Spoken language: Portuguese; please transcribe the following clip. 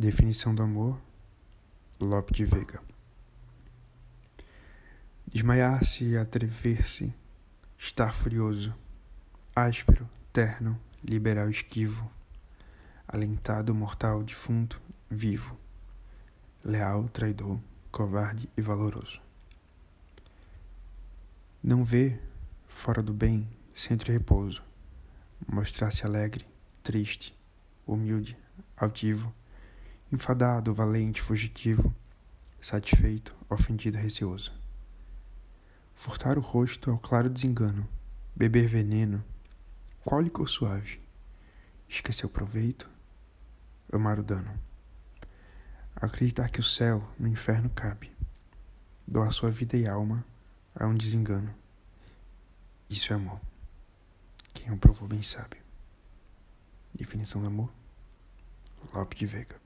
Definição do amor, Lope de Vega. Desmaiar-se atrever-se, estar furioso, áspero, terno, liberal esquivo, alentado, mortal, defunto, vivo, leal, traidor, covarde e valoroso. Não vê, fora do bem, centro e repouso, mostrar-se alegre, triste, humilde, altivo, enfadado, valente, fugitivo, satisfeito, ofendido, receoso. Furtar o rosto ao claro desengano, beber veneno, qual licor suave, esquecer o proveito, amar o dano. Acreditar que o céu no inferno cabe, doar sua vida e alma a um desengano. Isso é amor. Quem o provou bem sabe. Definição do amor? Lope de Vega.